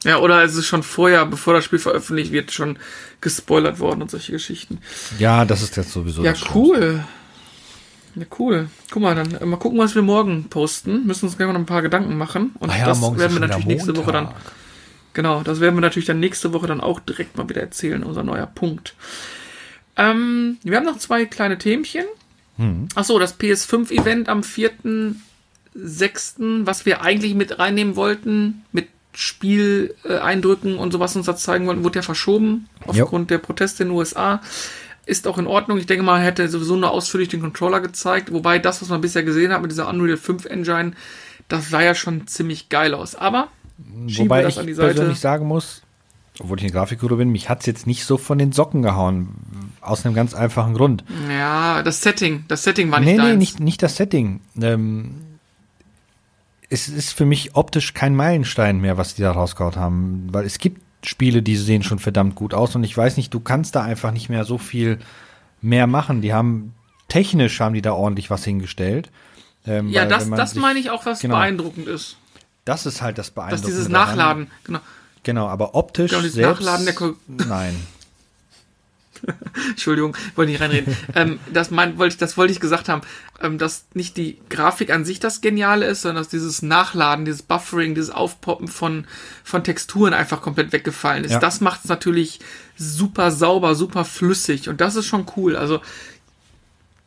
Ja, oder es ist schon vorher, bevor das Spiel veröffentlicht wird, schon gespoilert worden und solche Geschichten. Ja, das ist jetzt sowieso Ja, cool. Ja, cool. Guck mal, dann äh, mal gucken, was wir morgen posten. Müssen uns gerne noch ein paar Gedanken machen. Und Ah ja, das werden wir natürlich nächste Woche dann. Genau, das werden wir natürlich dann nächste Woche dann auch direkt mal wieder erzählen, unser neuer Punkt. Ähm, wir haben noch zwei kleine Themchen. Hm. Ach so, das PS5-Event am 4.6., was wir eigentlich mit reinnehmen wollten, mit Spieleindrücken und sowas uns da zeigen wollten, wurde ja verschoben aufgrund der Proteste in den USA. Ist auch in Ordnung. Ich denke mal, er hätte sowieso nur ausführlich den Controller gezeigt. Wobei das, was man bisher gesehen hat mit dieser Unreal 5 Engine, das sah ja schon ziemlich geil aus. Aber Wobei ich an die Seite. persönlich sagen muss, obwohl ich ein Grafikguru bin, mich hat's jetzt nicht so von den Socken gehauen. Aus einem ganz einfachen Grund. Ja, das Setting, das Setting war nicht nee, nee, deins. nicht, nicht das Setting. Ähm, es ist für mich optisch kein Meilenstein mehr, was die da rausgehauen haben. Weil es gibt Spiele, die sehen schon verdammt gut aus und ich weiß nicht, du kannst da einfach nicht mehr so viel mehr machen. Die haben, technisch haben die da ordentlich was hingestellt. Ähm, Ja, weil das, das sich- meine ich auch, was genau. beeindruckend ist. Das ist halt das Dass Beeindruckende. dieses daran. Nachladen, genau. Genau, aber optisch Genau, dieses selbst, Nachladen der Ko- nein. [laughs] [laughs] Entschuldigung, wollte nicht reinreden. ähm, das, mein, wollte ich, das wollte ich gesagt haben, ähm, dass nicht die Grafik an sich das Geniale ist, sondern dass dieses Nachladen, dieses Buffering, dieses Aufpoppen von, von Texturen einfach komplett weggefallen ist. Ja. Das macht es natürlich super sauber, super flüssig und das ist schon cool. Also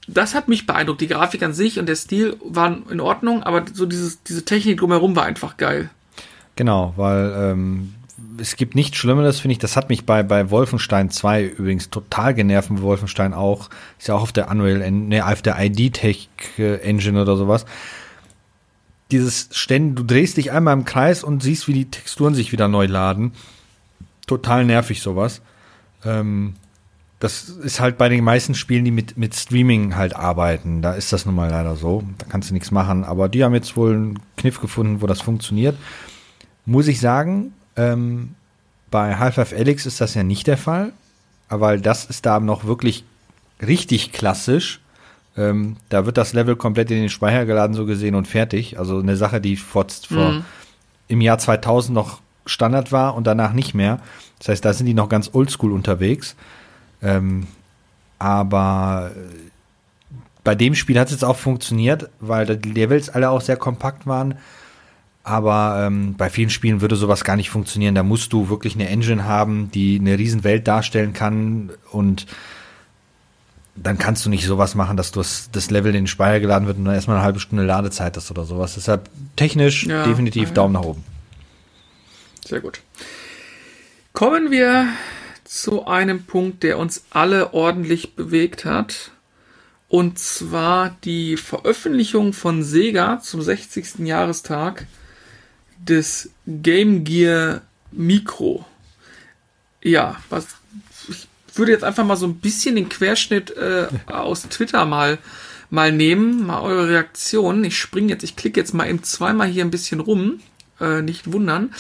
das hat mich beeindruckt. Die Grafik an sich und der Stil waren in Ordnung, aber so dieses, diese Technik drumherum war einfach geil. Genau, weil ähm, es gibt nichts Schlimmeres, finde ich. Das hat mich bei, bei Wolfenstein 2 übrigens total genervt. Wolfenstein auch. Ist ja auch auf der Unreal, ne, auf der ID-Tech Engine oder sowas. Dieses Stände, du drehst dich einmal im Kreis und siehst, wie die Texturen sich wieder neu laden. Total nervig sowas. Ähm, das ist halt bei den meisten Spielen, die mit, mit Streaming halt arbeiten. Da ist das nun mal leider so. Da kannst du nichts machen. Aber die haben jetzt wohl einen Kniff gefunden, wo das funktioniert. Muss ich sagen, ähm, bei Half-Life Alyx ist das ja nicht der Fall, weil das ist da noch wirklich richtig klassisch. Ähm, da wird das Level komplett in den Speicher geladen, so gesehen, und fertig. Also eine Sache, die vor, vor mhm. im Jahr 2000 noch Standard war und danach nicht mehr. Das heißt, da sind die noch ganz oldschool unterwegs. Ähm, aber bei dem Spiel hat es jetzt auch funktioniert, weil die Levels alle auch sehr kompakt waren. Aber ähm, bei vielen Spielen würde sowas gar nicht funktionieren. Da musst du wirklich eine Engine haben, die eine Riesenwelt darstellen kann und dann kannst du nicht sowas machen, dass du das, Level in den Speicher geladen wird und dann erstmal eine halbe Stunde Ladezeit hast oder sowas. Deshalb technisch ja, definitiv ja. Daumen nach oben. Sehr gut. Kommen wir zu einem Punkt, der uns alle ordentlich bewegt hat. Und zwar die Veröffentlichung von Sega zum 60. Jahrestag des Game Gear Micro. Ja, was ich würde jetzt einfach mal so ein bisschen den Querschnitt äh, aus Twitter mal mal nehmen, mal eure Reaktionen. Ich springe jetzt, ich klicke jetzt mal eben zweimal hier ein bisschen rum, äh, nicht wundern,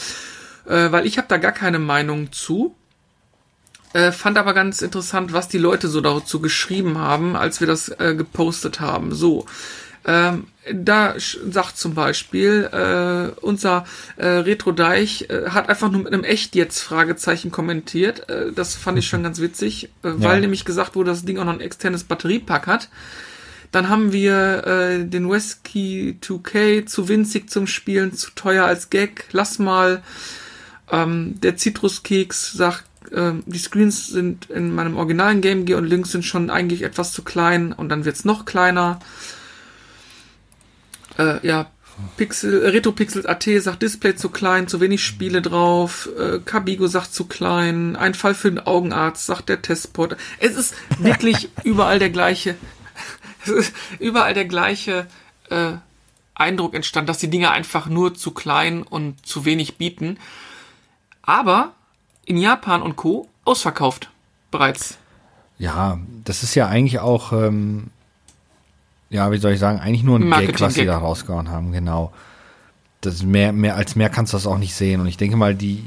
äh, weil ich habe da gar keine Meinung zu. Äh, fand aber ganz interessant, was die Leute so dazu geschrieben haben, als wir das äh, gepostet haben. So, ähm, da sagt zum Beispiel äh, unser äh, Retro Deich äh, hat einfach nur mit einem echt jetzt Fragezeichen kommentiert. Äh, das fand ich schon ganz witzig, äh, weil ja. nämlich gesagt wurde, das Ding auch noch ein externes Batteriepack hat. Dann haben wir äh, den Westkey 2K zu winzig zum Spielen, zu teuer als Gag. Lass mal. Ähm, der Zitruskeks sagt, äh, die Screens sind in meinem originalen Game Gear und Links sind schon eigentlich etwas zu klein und dann wird's noch kleiner. Äh, ja, Pixel, äh, RetroPixel.at sagt Display zu klein, zu wenig Spiele drauf, äh, Kabigo sagt zu klein, ein Fall für den Augenarzt, sagt der Testport. Es ist wirklich [laughs] überall der gleiche, es ist überall der gleiche äh, Eindruck entstand, dass die Dinge einfach nur zu klein und zu wenig bieten. Aber in Japan und Co. ausverkauft bereits. Ja, das ist ja eigentlich auch ähm, ja, wie soll ich sagen, eigentlich nur ein Gag, was sie da rausgehauen haben, genau. Das mehr, mehr, als mehr kannst du das auch nicht sehen. Und ich denke mal, die,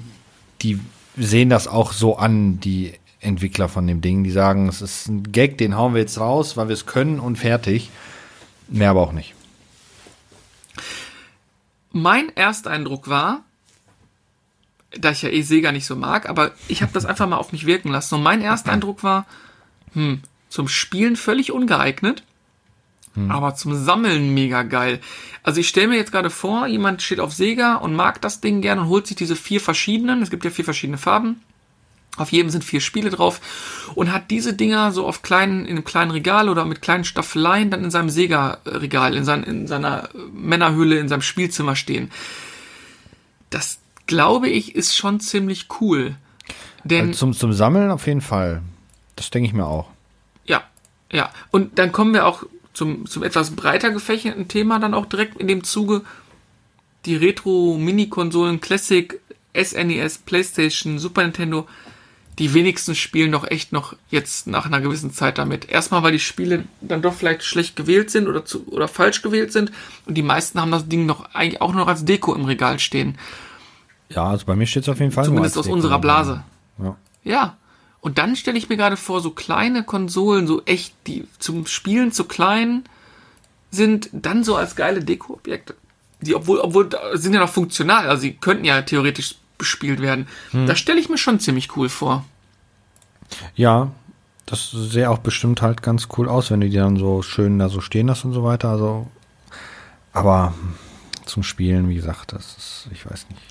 die sehen das auch so an, die Entwickler von dem Ding. Die sagen, es ist ein Gag, den hauen wir jetzt raus, weil wir es können und fertig. Mehr aber auch nicht. Mein Ersteindruck war, da ich ja eh Sega nicht so mag, aber ich habe das [laughs] einfach mal auf mich wirken lassen. Und mein Ersteindruck war, hm, zum Spielen völlig ungeeignet. Hm. Aber zum Sammeln mega geil. Also ich stelle mir jetzt gerade vor, jemand steht auf Sega und mag das Ding gern und holt sich diese vier verschiedenen, es gibt ja vier verschiedene Farben, auf jedem sind vier Spiele drauf und hat diese Dinger so auf kleinen, in einem kleinen Regal oder mit kleinen Staffeleien dann in seinem Sega-Regal, in, sein, in seiner Männerhülle, in seinem Spielzimmer stehen. Das glaube ich ist schon ziemlich cool. Denn also zum, zum Sammeln auf jeden Fall. Das denke ich mir auch. Ja, ja. Und dann kommen wir auch zum, zum etwas breiter gefächerten Thema dann auch direkt in dem Zuge die Retro-Mini-Konsolen Classic, SNES, e PlayStation, Super Nintendo, die wenigsten spielen doch echt noch jetzt nach einer gewissen Zeit damit. Erstmal, weil die Spiele dann doch vielleicht schlecht gewählt sind oder, zu, oder falsch gewählt sind und die meisten haben das Ding noch eigentlich auch noch als Deko im Regal stehen. Ja, also bei mir steht es auf jeden Fall. Zumindest aus Deko unserer Blase. Ja. ja. Und dann stelle ich mir gerade vor, so kleine Konsolen, so echt, die zum Spielen zu klein sind, dann so als geile Deko-Objekte. Die, obwohl, obwohl, sind ja noch funktional, also sie könnten ja theoretisch bespielt werden. Hm. Das stelle ich mir schon ziemlich cool vor. Ja, das sähe auch bestimmt halt ganz cool aus, wenn du die dann so schön da so stehen hast und so weiter. Also, aber zum Spielen, wie gesagt, das ist, ich weiß nicht.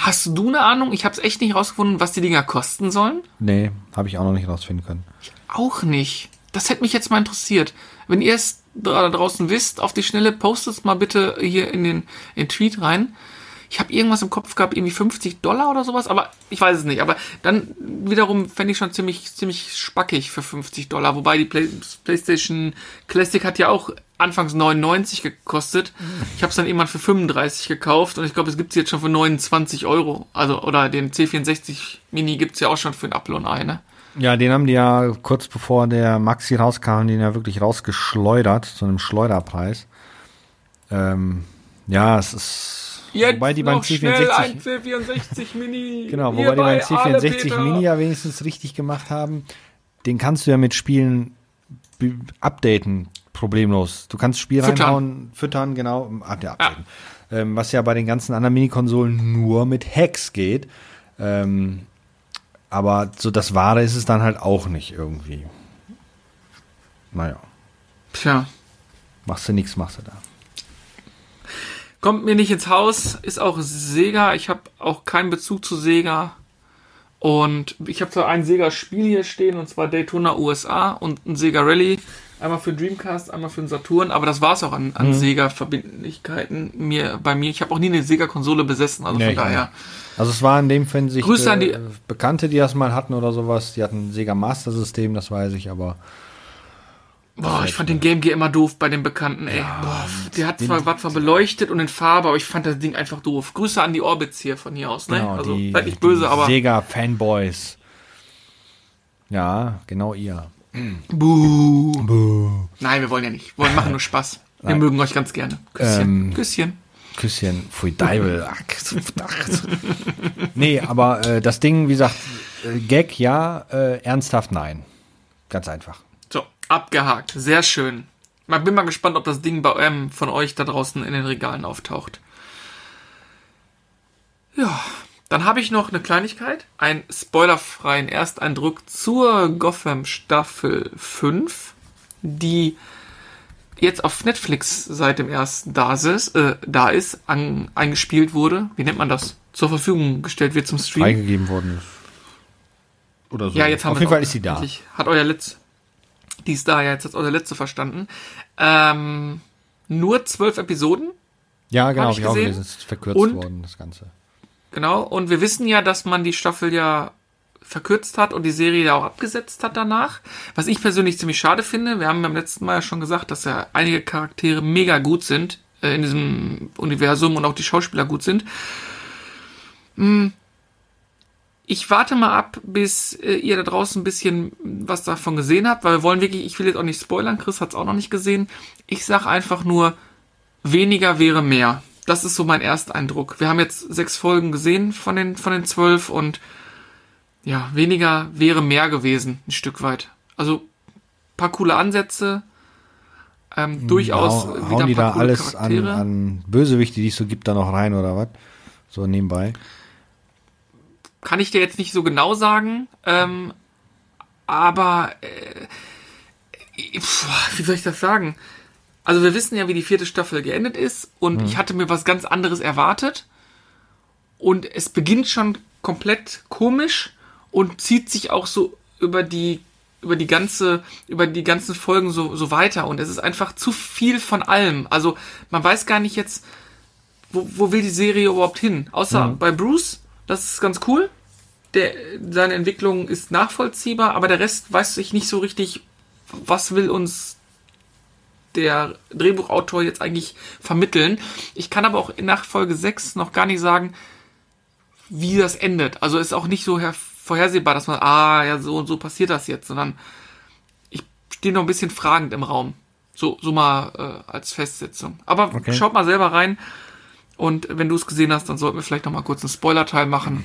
Hast du eine Ahnung? Ich habe es echt nicht rausgefunden, was die Dinger kosten sollen. Nee, habe ich auch noch nicht rausfinden können. Ich auch nicht. Das hätte mich jetzt mal interessiert. Wenn ihr es da draußen wisst, auf die Schnelle, postet es mal bitte hier in den, in den Tweet rein. Ich habe irgendwas im Kopf gehabt, irgendwie 50 Dollar oder sowas, aber ich weiß es nicht. Aber dann wiederum fände ich schon ziemlich, ziemlich spackig für 50 Dollar. Wobei die Play PlayStation Classic hat ja auch anfangs 99 gekostet. Ich habe es dann irgendwann für 35 gekauft und ich glaube, es gibt es jetzt schon für 29 Euro. Also, oder den C64 Mini gibt es ja auch schon für ein Apple und ein, ne? Ja, den haben die ja kurz bevor der Maxi rauskam, den ja wirklich rausgeschleudert, zu einem Schleuderpreis. Ähm, ja, es ist. Jetzt wobei die beim noch schnell ein C64. C64 Mini. Genau, wobei die beim bei Ale C64 Peter. Mini ja wenigstens richtig gemacht haben. Den kannst du ja mit Spielen updaten, problemlos. Du kannst Spiel Füttern. reinhauen, füttern, genau, ah, ja, updaten. Ähm, was ja bei den ganzen anderen Minikonsolen nur mit Hacks geht. Ähm, aber so das Wahre ist es dann halt auch nicht irgendwie. Naja, Tja. machst du nichts, machst du da. Kommt mir nicht ins Haus, ist auch Sega. Ich habe auch keinen Bezug zu Sega. Und ich habe zwar ein Sega-Spiel hier stehen, und zwar Daytona USA und ein Sega Rally. Einmal für Dreamcast, einmal für den Saturn, aber das war's auch an, an Sega-Verbindlichkeiten mir, bei mir. Ich habe auch nie eine Sega-Konsole besessen, also Nee, von daher. Also es war in dem Fall sich Grüße an die- äh, Bekannte, die das mal hatten oder sowas. Die hatten ein Sega Master System, das weiß ich, aber Boah, ich fand den Game Gear immer doof bei den Bekannten, ey. Boah, der hat zwar, war zwar beleuchtet und in Farbe, aber ich fand das Ding einfach doof. Grüße an die Orbits hier von hier aus, ne? genau, also, die, seid nicht böse, aber. Sega Fanboys. Ja, genau ihr. Buh. Nein, wir wollen ja nicht. Wir wollen machen nur Spaß. Wir Nein. mögen euch ganz gerne. Küsschen. Ähm, Küsschen. Küsschen, pfui Deibel. [laughs] Nee, aber äh, das Ding, wie gesagt, äh, Gag ja, äh, ernsthaft nein. Ganz einfach. So, abgehakt. Sehr schön. Mal bin mal gespannt, ob das Ding bei eurem von euch da draußen in den Regalen auftaucht. Ja, dann habe ich noch eine Kleinigkeit. Einen spoilerfreien Ersteindruck zur Gotham Staffel 5, die jetzt auf Netflix seit dem ersten da ist, äh, da ist an, eingespielt wurde. Wie nennt man das? Zur Verfügung gestellt wird zum Stream. Freigegeben worden ist. Oder so. Ja, jetzt haben Auf wir jeden Fall ist sie da. Hat euer Letz. Die ist da, ja, jetzt hat euer Letzte verstanden. Ähm, nur zwölf Episoden, Ja, genau, Hab habe ich ich auch gelesen. Es ist verkürzt Und- worden, das Ganze. genau. Und wir wissen ja, dass man die Staffel ja verkürzt hat und die Serie ja auch abgesetzt hat danach. Was ich persönlich ziemlich schade finde. Wir haben beim letzten Mal ja schon gesagt, dass ja einige Charaktere mega gut sind äh, in diesem Universum und auch die Schauspieler gut sind. Hm. Ich warte mal ab, bis äh, ihr da draußen ein bisschen was davon gesehen habt, weil wir wollen wirklich, ich will jetzt auch nicht spoilern, Chris hat es auch noch nicht gesehen. Ich sag einfach nur, weniger wäre mehr. Das ist so mein Ersteindruck. Wir haben jetzt sechs Folgen gesehen von den, von den zwölf und ja, weniger wäre mehr gewesen, ein Stück weit. Also, paar coole Ansätze, ähm, durchaus Hau- wieder hauen ein die paar da coole alles an, an Bösewichte, die es so gibt, da noch rein oder was? So nebenbei. Kann ich dir jetzt nicht so genau sagen, ähm, aber äh, wie soll ich das sagen? Also wir wissen ja, wie die vierte Staffel geendet ist und ich hatte mir was ganz anderes erwartet und es beginnt schon komplett komisch und zieht sich auch so über die über die ganze über die ganzen Folgen so so weiter und es ist einfach zu viel von allem. Also man weiß gar nicht jetzt wo, wo will die Serie überhaupt hin? Außer bei Bruce, das ist ganz cool. Der, seine Entwicklung ist nachvollziehbar, aber der Rest weiß ich nicht so richtig, was will uns der Drehbuchautor jetzt eigentlich vermitteln. Ich kann aber auch nach Folge 6 noch gar nicht sagen, wie das endet. Also ist auch nicht so her vorhersehbar, dass man, ah, ja, so und so passiert das jetzt, sondern ich stehe noch ein bisschen fragend im Raum. So, so mal äh, als Festsetzung. Aber Okay. schaut mal selber rein. Und wenn du es gesehen hast, dann sollten wir vielleicht noch mal kurz einen Spoiler-Teil machen.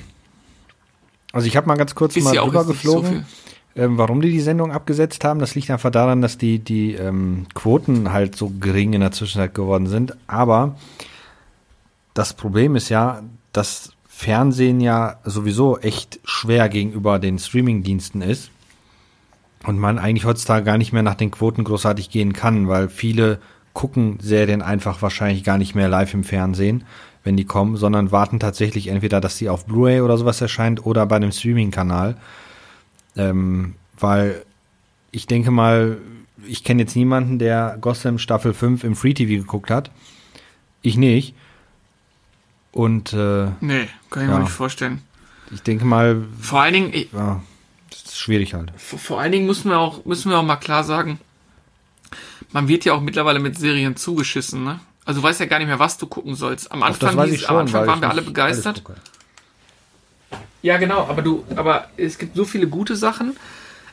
Also ich habe mal ganz kurz Ist mal drüber nicht so geflogen, ähm, warum die die Sendung abgesetzt haben. Das liegt einfach daran, dass die, die ähm, Quoten halt so gering in der Zwischenzeit geworden sind. Aber das Problem ist ja, dass Fernsehen ja sowieso echt schwer gegenüber den Streamingdiensten ist. und man eigentlich heutzutage gar nicht mehr nach den Quoten großartig gehen kann, weil viele gucken Serien einfach wahrscheinlich gar nicht mehr live im Fernsehen, wenn die kommen, sondern warten tatsächlich entweder, dass sie auf Blu-ray oder sowas erscheint oder bei einem Streaming-Kanal. Ähm, weil ich denke mal, ich kenne jetzt niemanden, der Gotham Staffel 5 im Free TV geguckt hat. Ich nicht. Und äh, Nee, kann ich Ja. mir nicht vorstellen. ich denke mal, Vor allen Dingen, ich- ja, das ist schwierig halt. vor vor allen Dingen müssen wir auch, müssen wir auch mal klar sagen, man wird ja auch mittlerweile mit Serien zugeschissen, ne? Also du weißt ja gar nicht mehr, was du gucken sollst. Am Anfang, hieß, am Anfang waren wir alle begeistert. Ja, genau, aber du, aber es gibt so viele gute Sachen,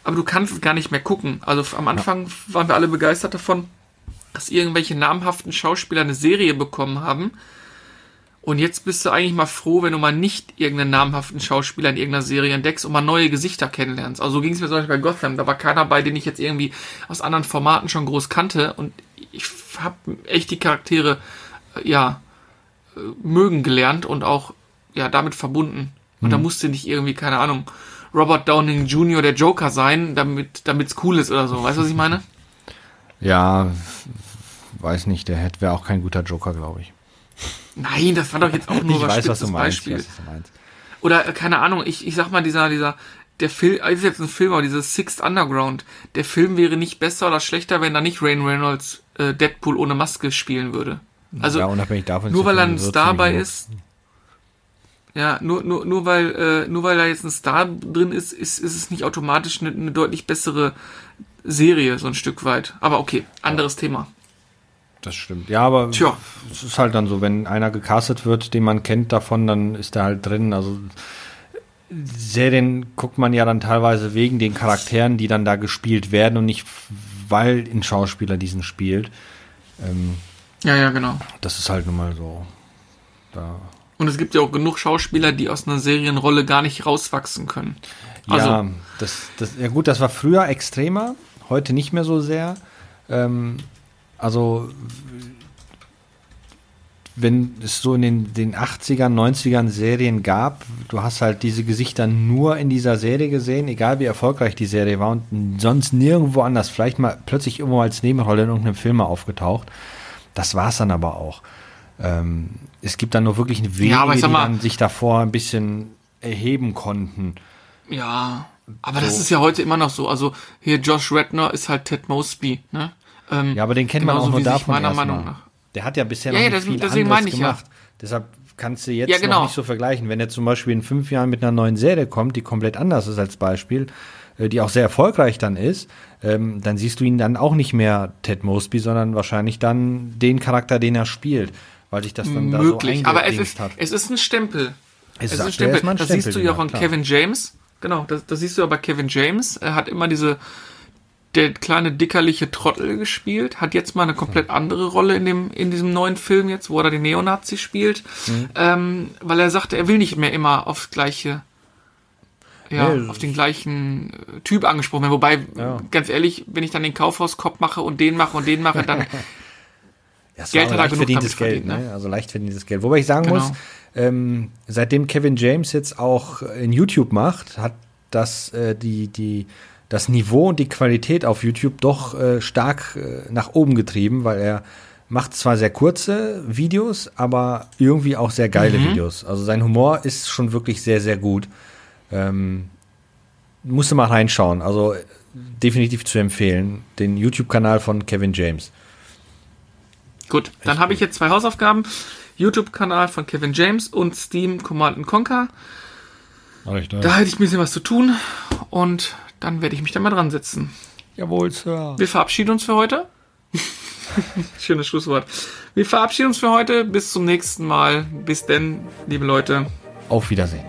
aber du kannst gar nicht mehr gucken. Also am Anfang waren wir alle begeistert davon, dass irgendwelche namhaften Schauspieler eine Serie bekommen haben. Und jetzt bist du eigentlich mal froh, wenn du mal nicht irgendeinen namhaften Schauspieler in irgendeiner Serie entdeckst und mal neue Gesichter kennenlernst. Also so ging es mir zum Beispiel bei Gotham. Da war keiner bei, den ich jetzt irgendwie aus anderen Formaten schon groß kannte. Und ich habe echt die Charaktere, äh, ja, äh, mögen gelernt und auch, ja, damit verbunden. Und da musste nicht irgendwie, keine Ahnung, Robert Downing Jr. der Joker sein, damit damit's cool ist oder so. Weißt du, was ich meine? [laughs] Ja, weiß nicht, der wäre auch kein guter Joker, glaube ich. Nein, das war doch jetzt auch nur ich ein weiß, was du meinst. Beispiel. Weiß, was du meinst. Oder äh, keine Ahnung, ich, ich sag mal, dieser, dieser, der Film, äh, ist jetzt ein Film, aber dieses Sixth Underground, der Film wäre nicht besser oder schlechter, wenn da nicht Rain Reynolds äh, Deadpool ohne Maske spielen würde. Also ja, unabhängig davon. nur weil er ein Star bei ist, ja, nur, nur, nur weil, äh, nur weil da jetzt ein Star drin ist, ist, ist es nicht automatisch eine, eine deutlich bessere Serie, so ein Stück weit. Aber okay, anderes Thema. Das stimmt. Ja, aber Tja. es ist halt dann so, wenn einer gecastet wird, den man kennt davon, dann ist er halt drin. Also Serien guckt man ja dann teilweise wegen den Charakteren, die dann da gespielt werden und nicht, weil ein Schauspieler diesen spielt. Ähm, Ja, ja, genau. das ist halt nun mal so. Da. Und es gibt ja auch genug Schauspieler, die aus einer Serienrolle gar nicht rauswachsen können. Also, ja, das, das, ja gut, das war früher extremer, heute nicht mehr so sehr. Ähm, also wenn es so in den, den 80ern, 90ern Serien gab, du hast halt diese Gesichter nur in dieser Serie gesehen, egal wie erfolgreich die Serie war und sonst nirgendwo anders, vielleicht mal plötzlich irgendwo als Nebenrolle in irgendeinem Film mal aufgetaucht. Das war's dann aber auch. Ähm, es gibt dann nur wirklich wenige, sag die mal- dann sich davor ein bisschen erheben konnten. Ja, aber das So. ist ja heute immer noch so. Also hier Josh Redner ist halt Ted Mosby, ne? Ähm, Ja, aber den kennt man genauso auch nur davon meiner erstmal. Meinung nach. Der hat ja bisher Ja, noch ja, nicht das- viel deswegen anderes ich ja. gemacht. Deshalb kannst du jetzt Ja, genau. noch nicht so vergleichen. Wenn er zum Beispiel in fünf Jahren mit einer neuen Serie kommt, die komplett anders ist als Beispiel, äh, die auch sehr erfolgreich dann ist, ähm, dann siehst du ihn dann auch nicht mehr Ted Mosby, sondern wahrscheinlich dann den Charakter, den er spielt, weil sich das dann Möglich, da so aber es ist, hat. es ist ein Stempel. Es Es ist ist ein Stempel. ein Das Stempel, siehst du ja auch ja, an. Kevin James. Genau, das, das siehst du ja bei Kevin James. Er hat immer diese, der kleine dickerliche Trottel gespielt, hat jetzt mal eine komplett andere Rolle in dem, in diesem neuen Film jetzt, wo er den Neonazi spielt, Mhm. ähm, weil er sagte, er will nicht mehr immer aufs gleiche, ja, Nee, auf den gleichen äh, Typ angesprochen werden. Wobei, Ja. ganz ehrlich, wenn ich dann den Kaufhauskopf mache und den mache und den mache, dann [laughs] Das Geld hat er genug verdientes Geld, verdient, ne? Also leicht verdientes Geld. Wobei ich sagen Genau. muss, ähm, seitdem Kevin James jetzt auch in YouTube macht, hat das äh, die die das Niveau und die Qualität auf YouTube doch äh, stark äh, nach oben getrieben, weil er macht zwar sehr kurze Videos, aber irgendwie auch sehr geile Mhm. Videos. Also sein Humor ist schon wirklich sehr sehr gut. Ähm, musste mal reinschauen. Also äh, definitiv zu empfehlen. Den YouTube-Kanal von Kevin James. Gut, dann habe ich jetzt zwei Hausaufgaben. YouTube-Kanal von Kevin James und Steam Command Conquer. Da hätte ich ein bisschen was zu tun und dann werde ich mich da mal dran setzen. Jawohl, Sir. Wir verabschieden uns für heute. [laughs] Schönes Schlusswort. Wir verabschieden uns für heute. Bis zum nächsten Mal. Bis denn, liebe Leute. Auf Wiedersehen.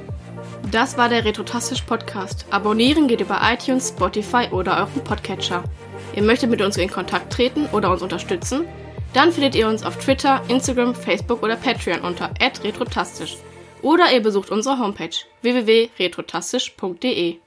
Das war der Retrotastisch Podcast. Abonnieren geht über iTunes, Spotify oder euren Podcatcher. Ihr möchtet mit uns in Kontakt treten oder uns unterstützen? Dann findet ihr uns auf Twitter, Instagram, Facebook oder Patreon unter retrotastisch. Oder ihr besucht unsere Homepage www.retrotastisch.de.